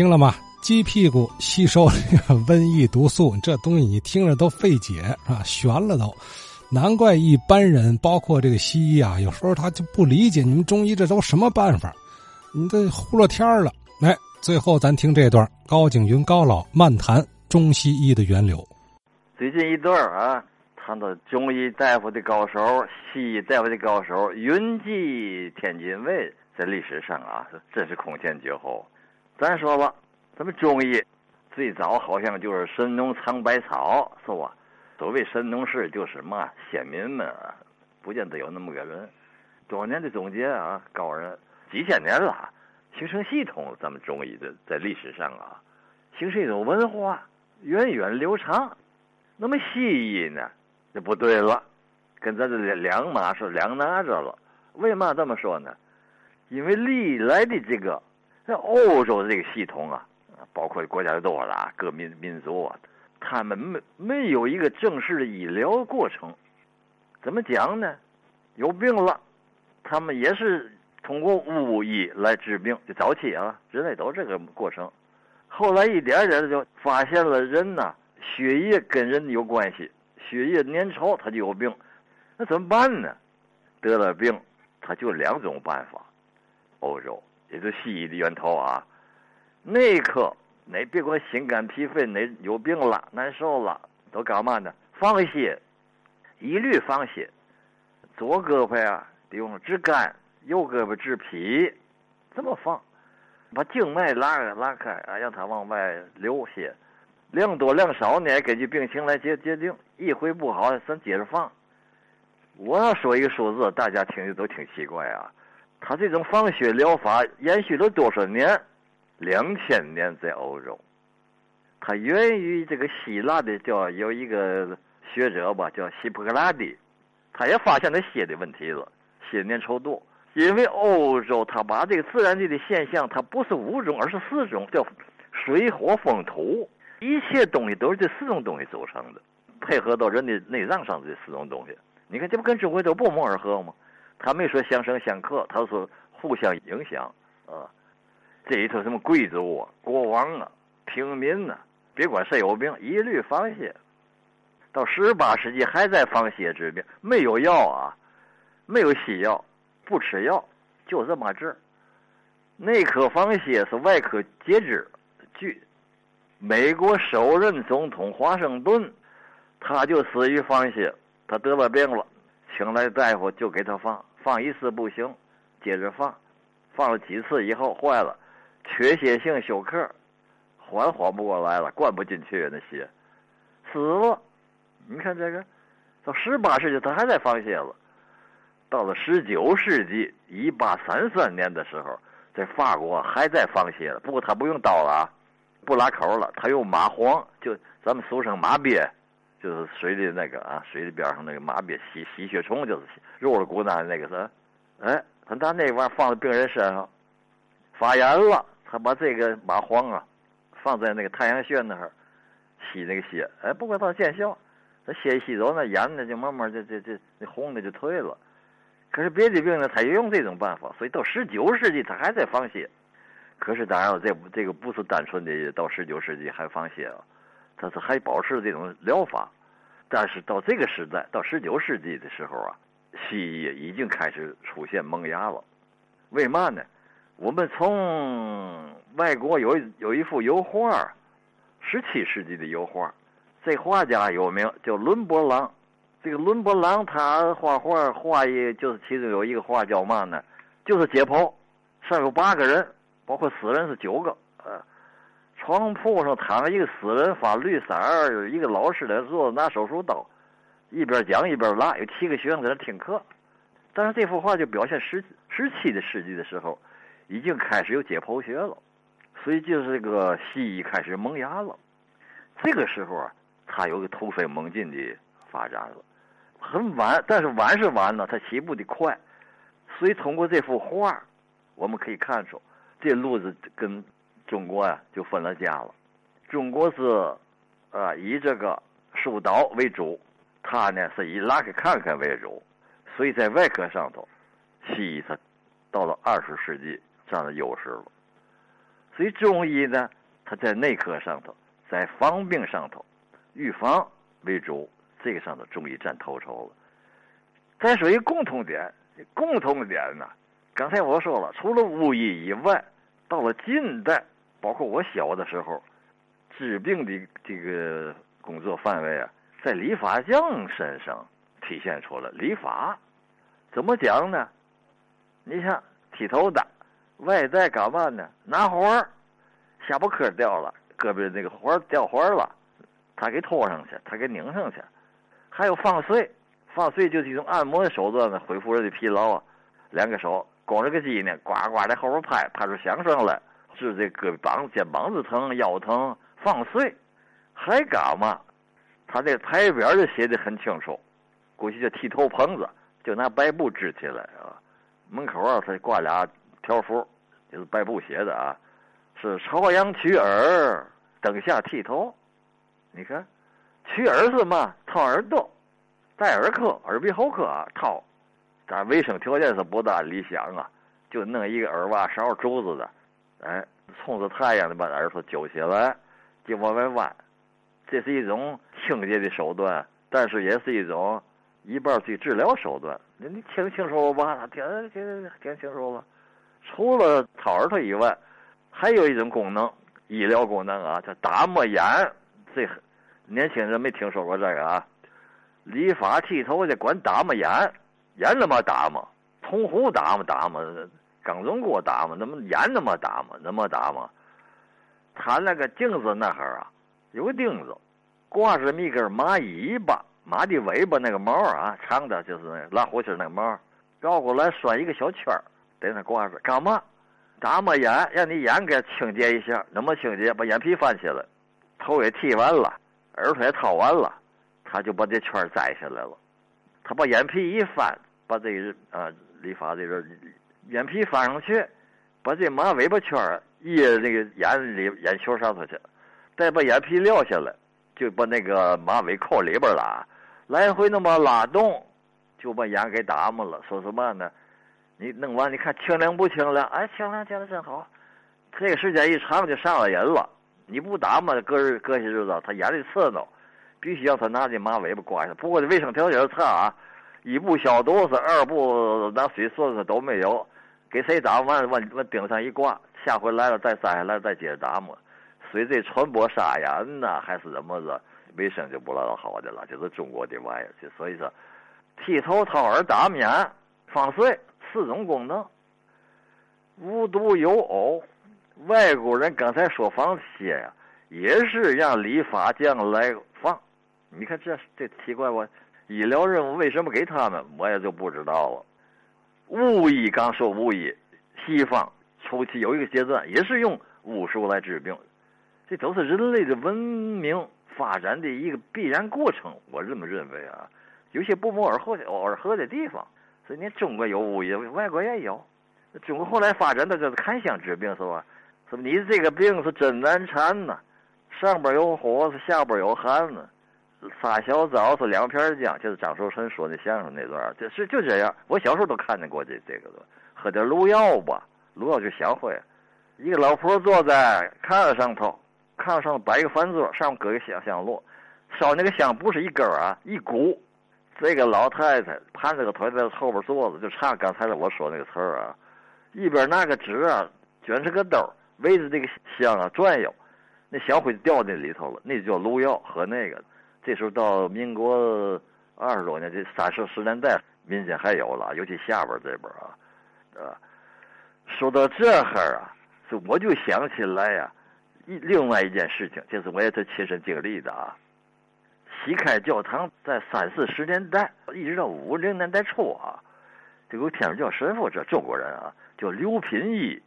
听了吗？鸡屁股吸收瘟疫毒素，这东西你听着都费解啊，悬了都。难怪一般人，包括这个西医啊，有时候他就不理解你们中医这都什么办法，你这胡了天了。来，最后咱听这段高景云高老漫谈中西医的源流。最近一段啊，谈到中医大夫的高手、西医大夫的高手，云集天津卫，在历史上啊，真是空前绝后。咱说吧，咱们中医最早好像就是神农尝百草，是吧？所谓神农氏，就是嘛，先民们啊，不见得有那么个人。多年的总结啊，高人几千年了，形成系统。咱们中医的在历史上啊，形成一种文化，源远流长。那么西医呢，就不对了，跟咱这两码是两拿着了。为嘛这么说呢？因为历来的这个在欧洲的这个系统啊，包括国家的多了，各民民族啊。他们没没有一个正式的医疗过程，怎么讲呢？有病了，他们也是通过巫医来治病。就早期啊，人类都这个过程。后来一点点就发现了人呐，血液跟人有关系，血液粘稠他就有病。那怎么办呢？得了病，他就两种办法。欧洲也是西医的源头啊，内科。你别管心肝脾肺，你有病了难受了，都干嘛呢？放血，一律放血。左胳膊啊，用治肝；右胳膊治脾，这么放，把静脉拉拉开啊，让它往外流血。量多量少呢，根据病情来决决定。一回不好，咱接着放。我要说一个数字，大家听的都挺奇怪啊。他这种放血疗法延续了多少年？两千年在欧洲，它源于这个希腊的，叫有一个学者吧，叫希波克拉底，他也发现了血的问题了，血粘稠度。因为欧洲他把这个自然界的现象，它不是五种，而是四种，叫水火风土，一切东西都是这四种东西组成的，配合到人的内脏上这四种东西。你看这不跟中国都不谋而合吗？他没说相生相克，他说互相影响啊。这里头什么贵族啊、国王啊、平民呐，别管谁有病，一律放血。到十八世纪还在放血治病，没有药啊，没有西药，不吃药，就这么治。内科放血是外科截肢。据美国首任总统华盛顿，他就死于放血。他得了病了，请来大夫就给他放，放一次不行，接着放，放了几次以后坏了。缺血性休克，缓缓不过来了，灌不进去那血，死了。你看这个，到十八世纪他还在放血了。到了十九世纪一八三三年的时候，在法国还在放血了，不过他不用刀了啊，不拉口了，他用蚂蟥，就咱们俗称麻鳖，就是水里那个啊，水里边上那个马鳖吸吸血虫，就是肉了骨那那个是，哎，他拿那玩意放在病人身上。发炎了，他把这个蚂蟥啊放在那个太阳穴那儿吸那个血，哎，不管它见效，他血吸走，那眼呢就慢慢就就就那红的就退了。可是别的病呢，他也用这种办法，所以到十九世纪他还在放血。可是当然了，这这个不是单纯的到十九世纪还放血啊，但是还保持这种疗法。但是到这个时代，到十九世纪的时候啊，西医已经开始出现萌芽了。为嘛呢？我们从外国有有一幅油画，十七世纪的油画，这画家有名，叫伦勃朗。这个伦勃朗他画画画一就是其中有一个画叫嘛呢？就是解剖，上有八个人，包括死人是九个。呃，床铺上躺着一个死人，发绿色儿，一个老师在坐着拿手术刀，一边讲一边拉，有七个学生在那听课。但是这幅画就表现十十七的世纪的时候。已经开始有解剖学了，所以就是这个西医开始萌芽了。这个时候啊，它有个突飞猛进的发展了，很晚，但是晚是晚了，它起步的快。所以通过这幅画，我们可以看出，这路子跟中国呀就分了家了。中国是啊以这个疏导为主，它呢是以拉开看看为主。所以在外科上头，西医它到了二十世纪。占了优势了，所以中医呢，它在内科上头，在防病上头，预防为主，这个上头中医占头筹了。再说一共同点，共同点呢，刚才我说了，除了巫医以外，到了近代，包括我小的时候，治病的这个工作范围啊，在理发匠身上体现出了理发。怎么讲呢？你像剃头的，外在干嘛呢？拿花儿，下巴颏掉了，胳膊那个花掉花了，他给拖上去，他给拧上去。还有放碎，放碎就是一种按摩的手段呢，恢复人的疲劳啊。两个手拱着个鸡呢，呱呱在后边拍，拍出响声来，治这胳膊膀、肩膀子疼、腰疼。放碎，还干嘛？他这牌匾就写的很清楚，估计叫剃头棚子。就拿白布支起来啊，门口啊，他挂俩条幅，就是白布写的啊，是朝阳取耳，灯下剃头。你看，取耳是嘛？掏耳朵，戴耳科、耳鼻喉科啊，掏。但卫生条件是不大理想啊，就弄一个耳挖勺珠子的，哎，冲着太阳的把耳朵揪起来，就往外弯。这是一种清洁的手段，但是也是一种。一半是治疗手段，你听清楚了吧？听听听清楚了。除了掏耳朵以外，还有一种功能，医疗功能啊，叫打磨眼。这年轻人没听说过这个啊？理发剃头的管打磨眼，眼怎么打磨，铜壶打磨打磨，钢中锅打嘛，那么眼那么打嘛，那么打嘛。他那个镜子那哈啊，有个钉子，挂着一根马尾巴。马的尾巴那个毛啊，长的就是那拉胡琴那个毛，绕过来拴一个小圈儿，在那挂着，干嘛？打磨眼，让你眼给清洁一下。那么清洁？把眼皮翻起来，头也剃完了，耳朵也掏完了，他就把这圈摘下来了。他把眼皮一翻，把这个啊理发这个眼皮翻上去，把这马尾巴圈儿掖那个眼里眼球上头去，再把眼皮撂下来，就把那个马尾扣里边了。来回那么拉动，就把眼给打磨了。说什么呢？你弄完，你看清凉不清凉？哎，清凉，清凉真好。这个时间一长就上了瘾了。你不打磨，隔日隔些日子他眼里刺挠，必须要他拿这马尾巴刮下。不过这卫生条件差啊，一不消毒是，二不拿水漱是都没有。给谁打完往往顶上一挂，下回来了再摘下来再接着打磨。水这传播沙眼呐，还是怎么着？卫生就不老好的了，就是中国的玩意儿。就所以说，剃头、掏耳、打面、放水四种功能，无独有偶，外国人刚才说放血呀，也是让理发匠来放。你看这这奇怪不？医疗任务为什么给他们？我也就不知道了。巫医刚说巫医，西方初期有一个阶段也是用巫术来治病，这都是人类的文明。发展的一个必然过程，我这么认为啊，有些不谋而合的而合的地方，所以你中国有巫医，外国也有。中国后来发展的就是看相治病，是吧？是吧？你这个病是真难缠呐，上边有火，下边有寒呢。仨小枣是两片姜，就是张寿臣说的相声那段，就是就这样。我小时候都看见过这这个的，喝点卤药吧，卤药就香会。一个老婆坐在炕上头。炕上摆一个饭桌，上面搁一个香香炉，烧那个香不是一根啊，一股。这个老太太盘着个腿在后边坐着，就唱刚才我说那个词儿啊，一边拿个纸啊卷着个兜，围着这个香啊转悠，那香灰掉那里头了，那就叫卤药喝那个。这时候到民国二十多年，这三十十年代民间还有了，尤其下边这边啊，啊，说到这哈儿啊，我就想起来呀。一另外一件事情，就是我也是亲身经历的啊。西开教堂在三四十年代，一直到五零年代初啊，这个天主教神父，这中国人啊，叫刘品义，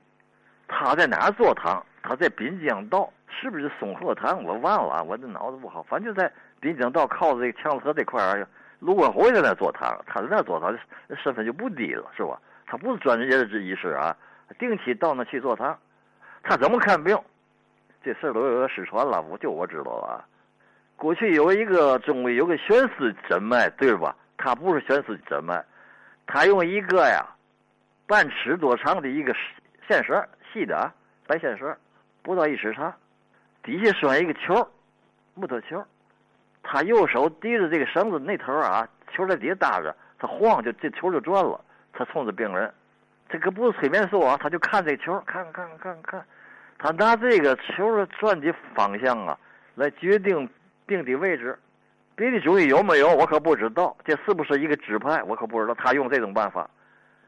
他在哪做堂？他在滨江道，是不是松鹤堂？我忘了，我这脑子不好。反正就在毕竟到靠这个强子河这块儿，卢国辉在那坐堂，他在那坐堂，身份就不低了，是吧？他不是专业的医师啊，定期到那去做堂。他怎么看病？这事儿都有个失传了，我就我知道了。过去有一个中医，有个悬丝诊脉，对吧？他不是悬丝诊脉，他用一个呀，半尺多长的一个线绳，细的啊，白线绳，不到一尺长，底下拴一个球，木头球，他右手提着这个绳子那头啊，球在底下搭着，他晃就这球就转了，他冲着病人，这可不是催眠术啊，他就看这球，看看看看，他拿这个球的转的方向啊，来决定病的位置。别的中医有没有我可不知道，这是不是一个指派我可不知道。他用这种办法，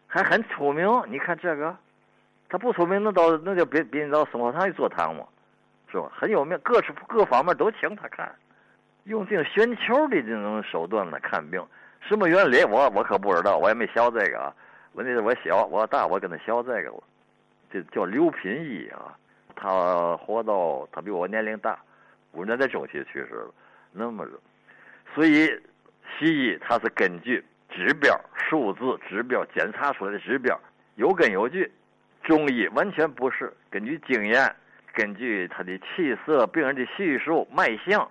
还很出名。你看这个，他不出名那到那就别别人到生活堂去坐堂嘛，是吧？很有名，各处各方面都请他看，用这种悬球的这种手段来看病，什么原理我我可不知道，我也没学这个啊。问题是我小我大我跟他学这个了，这叫刘品一啊。他活到他比我年龄大，五十年代中期去世了，那么。所以，西医它是根据指标、数字指标检查出来的指标，有根有据；中医完全不是根据经验，根据他的气色、病人的叙述、脉象，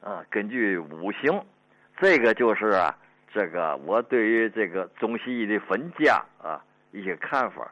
啊，根据五行，这个就是啊，这个我对于这个中西医的分家啊一些看法。